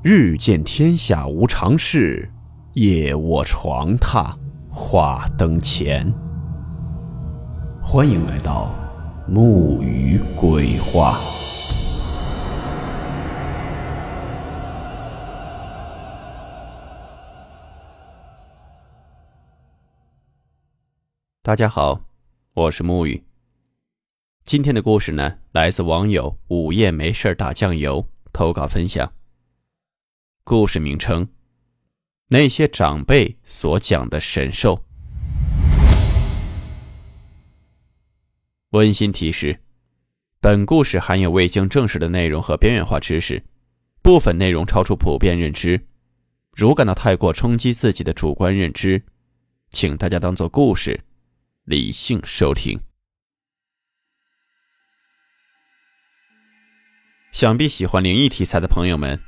日见天下无常事，夜卧床榻话灯前。欢迎来到木鱼鬼话。大家好，我是木鱼。今天的故事呢，来自网友午夜没事打酱油投稿分享。故事名称：那些长辈所讲的神兽。温馨提示：本故事含有未经证实的内容和边缘化知识，部分内容超出普遍认知。如感到太过冲击自己的主观认知，请大家当做故事，理性收听。想必喜欢灵异题材的朋友们。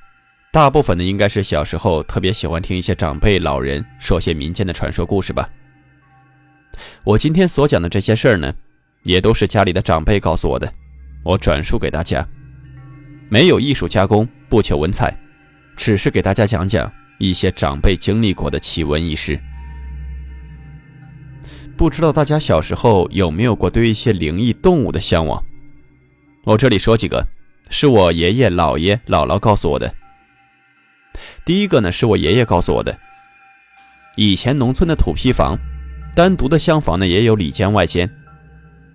大部分呢，应该是小时候特别喜欢听一些长辈老人说些民间的传说故事吧。我今天所讲的这些事儿呢，也都是家里的长辈告诉我的，我转述给大家，没有艺术加工，不求文采，只是给大家讲讲一些长辈经历过的奇闻异事。不知道大家小时候有没有过对一些灵异动物的向往？我这里说几个，是我爷爷、姥爷、姥姥告诉我的。第一个呢，是我爷爷告诉我的。以前农村的土坯房，单独的厢房呢也有里间外间，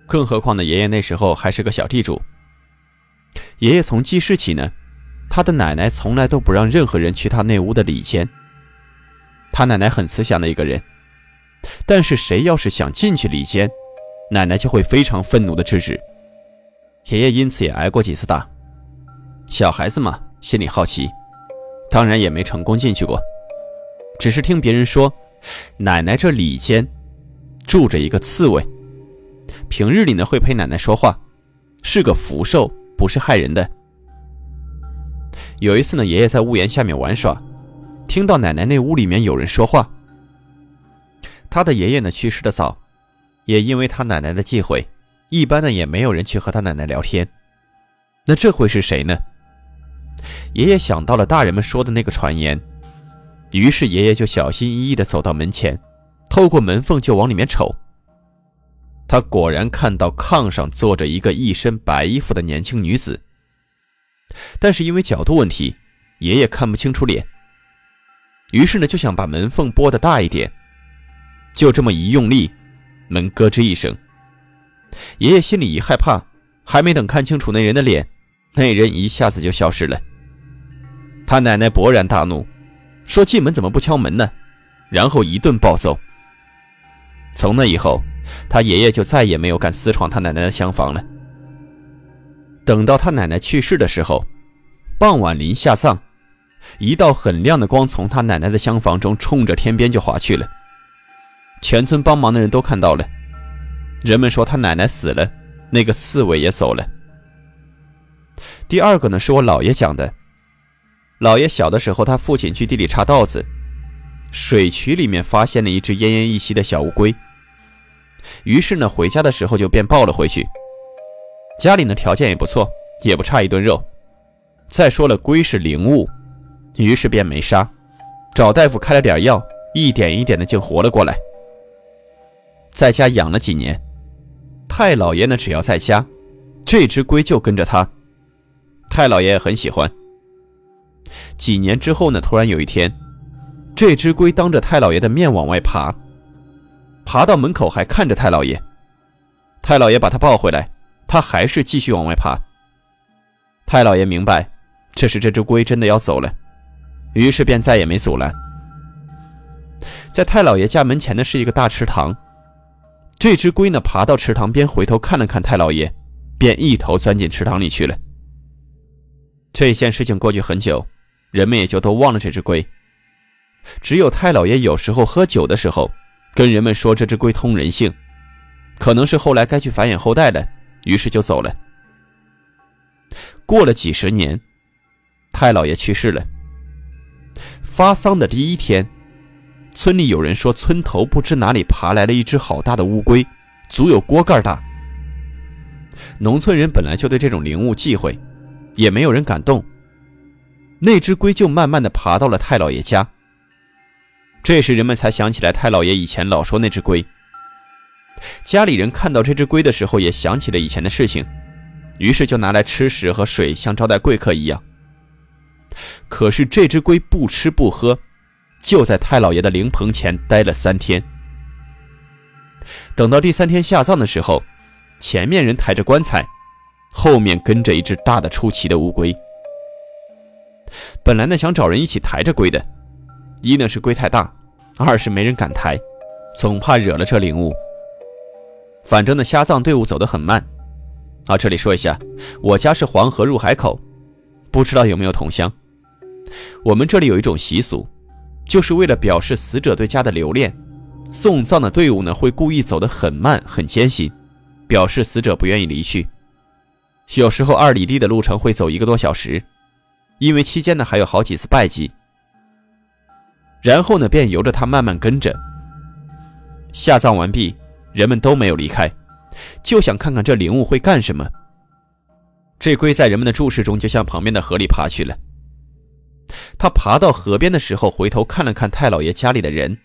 更何况呢，爷爷那时候还是个小地主。爷爷从记事起呢，他的奶奶从来都不让任何人去他那屋的里间。他奶奶很慈祥的一个人，但是谁要是想进去里间，奶奶就会非常愤怒的制止。爷爷因此也挨过几次打。小孩子嘛，心里好奇。当然也没成功进去过，只是听别人说，奶奶这里间住着一个刺猬，平日里呢会陪奶奶说话，是个福寿，不是害人的。有一次呢，爷爷在屋檐下面玩耍，听到奶奶那屋里面有人说话。他的爷爷呢去世的早，也因为他奶奶的忌讳，一般呢也没有人去和他奶奶聊天。那这会是谁呢？爷爷想到了大人们说的那个传言，于是爷爷就小心翼翼地走到门前，透过门缝就往里面瞅。他果然看到炕上坐着一个一身白衣服的年轻女子，但是因为角度问题，爷爷看不清楚脸。于是呢，就想把门缝拨得大一点，就这么一用力，门咯吱一声。爷爷心里一害怕，还没等看清楚那人的脸。那人一下子就消失了。他奶奶勃然大怒，说：“进门怎么不敲门呢？”然后一顿暴揍。从那以后，他爷爷就再也没有敢私闯他奶奶的厢房了。等到他奶奶去世的时候，傍晚临下葬，一道很亮的光从他奶奶的厢房中冲着天边就划去了。全村帮忙的人都看到了，人们说他奶奶死了，那个刺猬也走了。第二个呢，是我姥爷讲的。姥爷小的时候，他父亲去地里插稻子，水渠里面发现了一只奄奄一息的小乌龟。于是呢，回家的时候就便抱了回去。家里呢条件也不错，也不差一顿肉。再说了，龟是灵物，于是便没杀，找大夫开了点药，一点一点的竟活了过来。在家养了几年，太老爷呢只要在家，这只龟就跟着他。太老爷也很喜欢。几年之后呢，突然有一天，这只龟当着太老爷的面往外爬，爬到门口还看着太老爷。太老爷把他抱回来，他还是继续往外爬。太老爷明白，这是这只龟真的要走了，于是便再也没阻拦。在太老爷家门前的是一个大池塘，这只龟呢爬到池塘边，回头看了看太老爷，便一头钻进池塘里去了。这件事情过去很久，人们也就都忘了这只龟。只有太老爷有时候喝酒的时候，跟人们说这只龟通人性，可能是后来该去繁衍后代了，于是就走了。过了几十年，太老爷去世了。发丧的第一天，村里有人说村头不知哪里爬来了一只好大的乌龟，足有锅盖大。农村人本来就对这种灵物忌讳。也没有人敢动。那只龟就慢慢的爬到了太老爷家。这时人们才想起来太老爷以前老说那只龟。家里人看到这只龟的时候，也想起了以前的事情，于是就拿来吃食和水，像招待贵客一样。可是这只龟不吃不喝，就在太老爷的灵棚前待了三天。等到第三天下葬的时候，前面人抬着棺材，后面跟着一只大的出奇的乌龟。本来呢想找人一起抬着龟的，一呢是龟太大，二是没人敢抬，总怕惹了这灵物。反正呢下葬队伍走得很慢。啊，这里说一下，我家是黄河入海口，不知道有没有同乡。我们这里有一种习俗，就是为了表示死者对家的留恋，送葬的队伍呢会故意走得很慢、很艰辛，表示死者不愿意离去。有时候二里地的路程会走一个多小时，因为期间呢还有好几次拜祭。然后呢便由着他慢慢跟着。下葬完毕，人们都没有离开，就想看看这灵物会干什么。这龟在人们的注视中就向旁边的河里爬去了。他爬到河边的时候，回头看了看太老爷家里的人，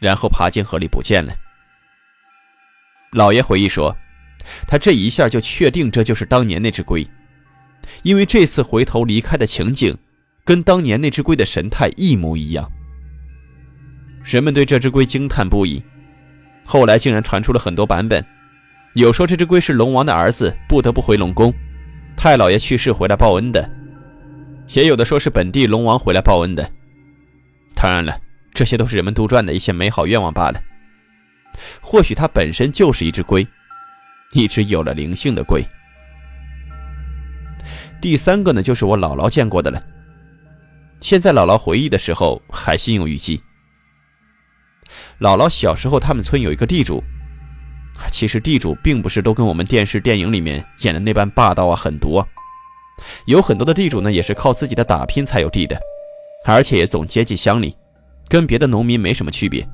然后爬进河里不见了。老爷回忆说，他这一下就确定这就是当年那只龟，因为这次回头离开的情景，跟当年那只龟的神态一模一样。人们对这只龟惊叹不已，后来竟然传出了很多版本，有说这只龟是龙王的儿子，不得不回龙宫，太老爷去世回来报恩的。也有的说是本地龙王回来报恩的，当然了，这些都是人们杜撰的一些美好愿望罢了。或许它本身就是一只龟，一只有了灵性的龟。第三个呢，就是我姥姥见过的了。现在姥姥回忆的时候还心有余悸。姥姥小时候，他们村有一个地主，其实地主并不是都跟我们电视电影里面演的那般霸道啊、狠毒啊。有很多的地主呢，也是靠自己的打拼才有地的，而且也总接济乡里，跟别的农民没什么区别，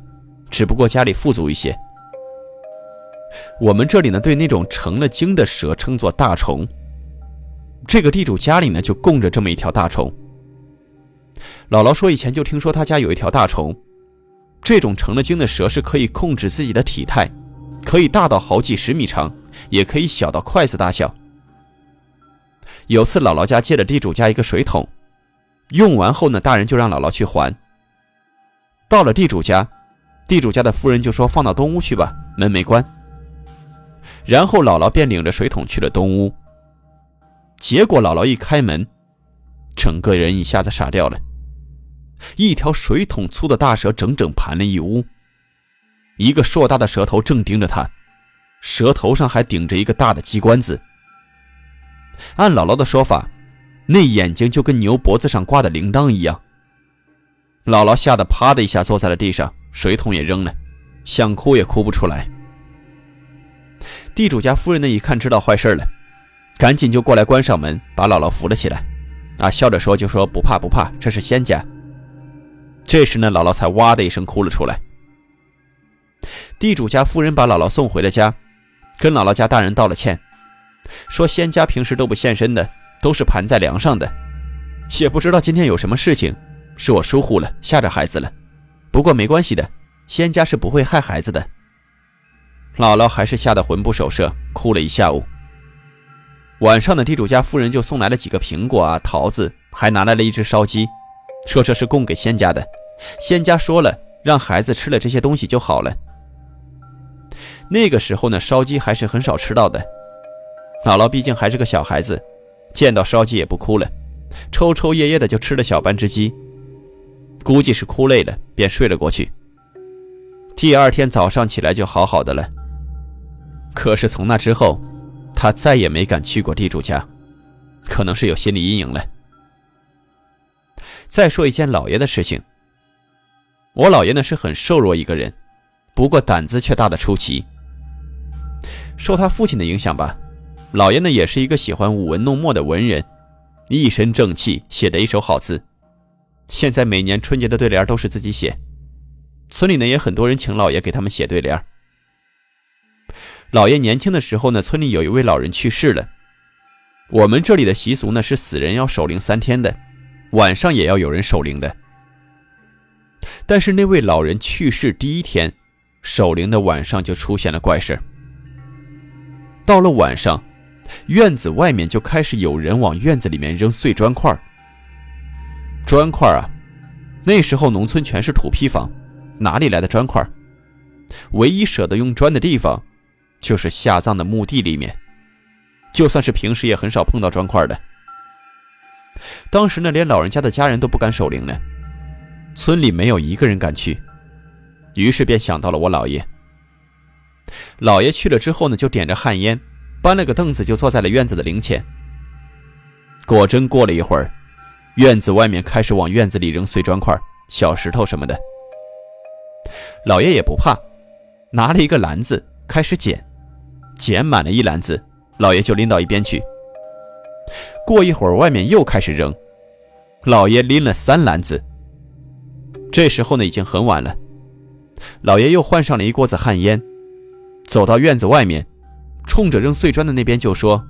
只不过家里富足一些。我们这里呢，对那种成了精的蛇称作大虫。这个地主家里呢，就供着这么一条大虫。姥姥说，以前就听说他家有一条大虫，这种成了精的蛇是可以控制自己的体态，可以大到好几十米长，也可以小到筷子大小。有次姥姥家借了地主家一个水桶，用完后呢，大人就让姥姥去还。到了地主家，地主家的夫人就说：“放到东屋去吧，门没关。”然后姥姥便领着水桶去了东屋。结果姥姥一开门，整个人一下子傻掉了。一条水桶粗的大蛇整整盘了一屋，一个硕大的蛇头正盯着他，蛇头上还顶着一个大的鸡冠子。按姥姥的说法，那眼睛就跟牛脖子上挂的铃铛一样。姥姥吓得啪的一下坐在了地上，水桶也扔了，想哭也哭不出来。地主家夫人呢，一看知道坏事了，赶紧就过来关上门，把姥姥扶了起来。啊，笑着说：“就说不怕不怕，这是仙家。”这时呢，姥姥才哇的一声哭了出来。地主家夫人把姥姥送回了家，跟姥姥家大人道了歉。说仙家平时都不现身的，都是盘在梁上的，也不知道今天有什么事情，是我疏忽了，吓着孩子了。不过没关系的，仙家是不会害孩子的。姥姥还是吓得魂不守舍，哭了一下午。晚上的地主家夫人就送来了几个苹果啊、桃子，还拿来了一只烧鸡，说这是供给仙家的。仙家说了，让孩子吃了这些东西就好了。那个时候呢，烧鸡还是很少吃到的。姥姥毕竟还是个小孩子，见到烧鸡也不哭了，抽抽噎噎的就吃了小半只鸡。估计是哭累了，便睡了过去。第二天早上起来就好好的了。可是从那之后，他再也没敢去过地主家，可能是有心理阴影了。再说一件老爷的事情。我姥爷呢是很瘦弱一个人，不过胆子却大的出奇。受他父亲的影响吧。老爷呢，也是一个喜欢舞文弄墨的文人，一身正气，写的一手好字。现在每年春节的对联都是自己写，村里呢也很多人请老爷给他们写对联。老爷年轻的时候呢，村里有一位老人去世了。我们这里的习俗呢是死人要守灵三天的，晚上也要有人守灵的。但是那位老人去世第一天，守灵的晚上就出现了怪事。到了晚上，院子外面就开始有人往院子里面扔碎砖块。砖块啊，那时候农村全是土坯房，哪里来的砖块？唯一舍得用砖的地方，就是下葬的墓地里面。就算是平时也很少碰到砖块的。当时呢，连老人家的家人都不敢守灵呢。村里没有一个人敢去，于是便想到了我姥爷。姥爷去了之后呢，就点着旱烟，搬了个凳子，就坐在了院子的灵前。果真过了一会儿，院子外面开始往院子里扔碎砖块、小石头什么的。老爷也不怕，拿了一个篮子开始捡，捡满了一篮子，老爷就拎到一边去。过一会儿，外面又开始扔，老爷拎了三篮子。这时候呢，已经很晚了。老爷又换上了一锅子旱烟，走到院子外面，冲着扔碎砖的那边就说：“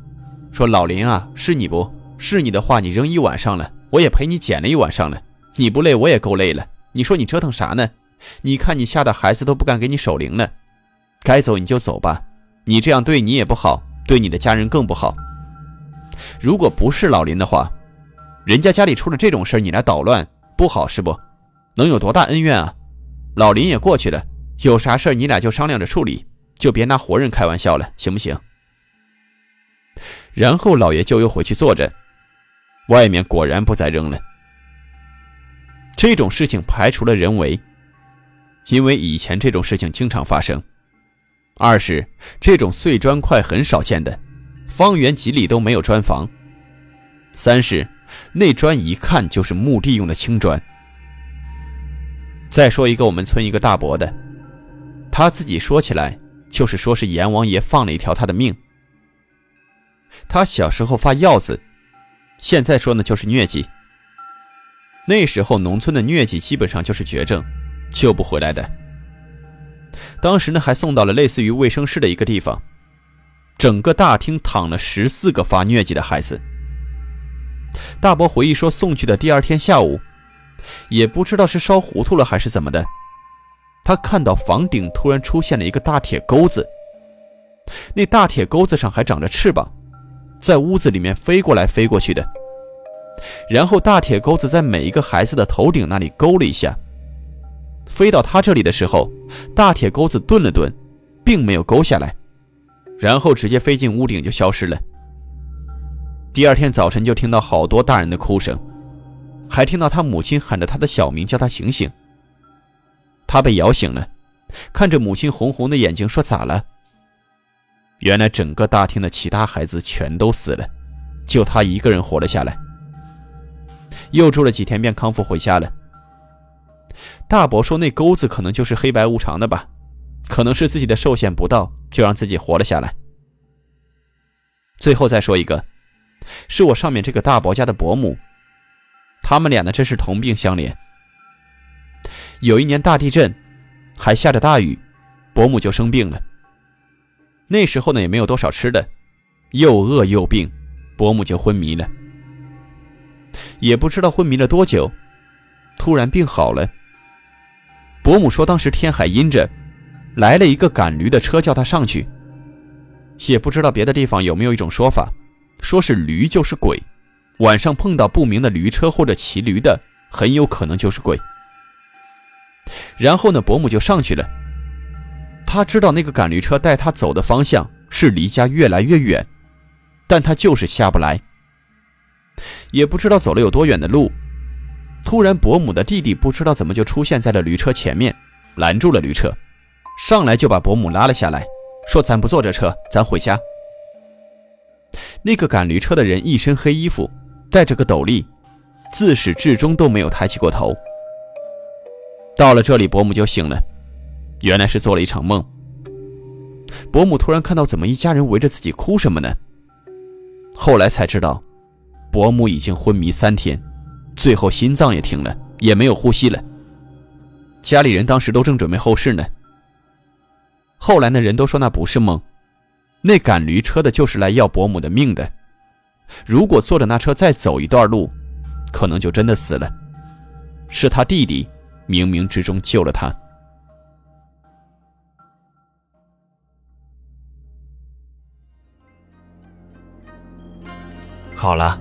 说老林啊，是你不是你的话，你扔一晚上了，我也陪你捡了一晚上了。你不累，我也够累了。你说你折腾啥呢？你看你吓得孩子都不敢给你守灵了。该走你就走吧，你这样对你也不好，对你的家人更不好。如果不是老林的话，人家家里出了这种事你来捣乱，不好是不？”能有多大恩怨啊？老林也过去了，有啥事你俩就商量着处理，就别拿活人开玩笑了，行不行？然后老爷就又回去坐着，外面果然不再扔了。这种事情排除了人为，因为以前这种事情经常发生；二是这种碎砖块很少见的，方圆几里都没有砖房；三是那砖一看就是墓地用的青砖。再说一个我们村一个大伯的，他自己说起来就是说是阎王爷放了一条他的命。他小时候发药子，现在说呢就是疟疾。那时候农村的疟疾基本上就是绝症，救不回来的。当时呢还送到了类似于卫生室的一个地方，整个大厅躺了十四个发疟疾的孩子。大伯回忆说，送去的第二天下午。也不知道是烧糊涂了还是怎么的，他看到房顶突然出现了一个大铁钩子，那大铁钩子上还长着翅膀，在屋子里面飞过来飞过去的。然后大铁钩子在每一个孩子的头顶那里勾了一下，飞到他这里的时候，大铁钩子顿了顿，并没有勾下来，然后直接飞进屋顶就消失了。第二天早晨就听到好多大人的哭声。还听到他母亲喊着他的小名，叫他醒醒。他被摇醒了，看着母亲红红的眼睛，说：“咋了？”原来整个大厅的其他孩子全都死了，就他一个人活了下来。又住了几天，便康复回家了。大伯说：“那钩子可能就是黑白无常的吧，可能是自己的寿限不到，就让自己活了下来。”最后再说一个，是我上面这个大伯家的伯母。他们俩呢，真是同病相怜。有一年大地震，还下着大雨，伯母就生病了。那时候呢，也没有多少吃的，又饿又病，伯母就昏迷了。也不知道昏迷了多久，突然病好了。伯母说，当时天还阴着，来了一个赶驴的车，叫他上去。也不知道别的地方有没有一种说法，说是驴就是鬼。晚上碰到不明的驴车或者骑驴的，很有可能就是鬼。然后呢，伯母就上去了。他知道那个赶驴车带他走的方向是离家越来越远，但他就是下不来。也不知道走了有多远的路，突然伯母的弟弟不知道怎么就出现在了驴车前面，拦住了驴车，上来就把伯母拉了下来，说：“咱不坐这车，咱回家。”那个赶驴车的人一身黑衣服。戴着个斗笠，自始至终都没有抬起过头。到了这里，伯母就醒了，原来是做了一场梦。伯母突然看到，怎么一家人围着自己哭什么呢？后来才知道，伯母已经昏迷三天，最后心脏也停了，也没有呼吸了。家里人当时都正准备后事呢。后来那人都说那不是梦，那赶驴车的就是来要伯母的命的。如果坐着那车再走一段路，可能就真的死了。是他弟弟冥冥之中救了他。好了，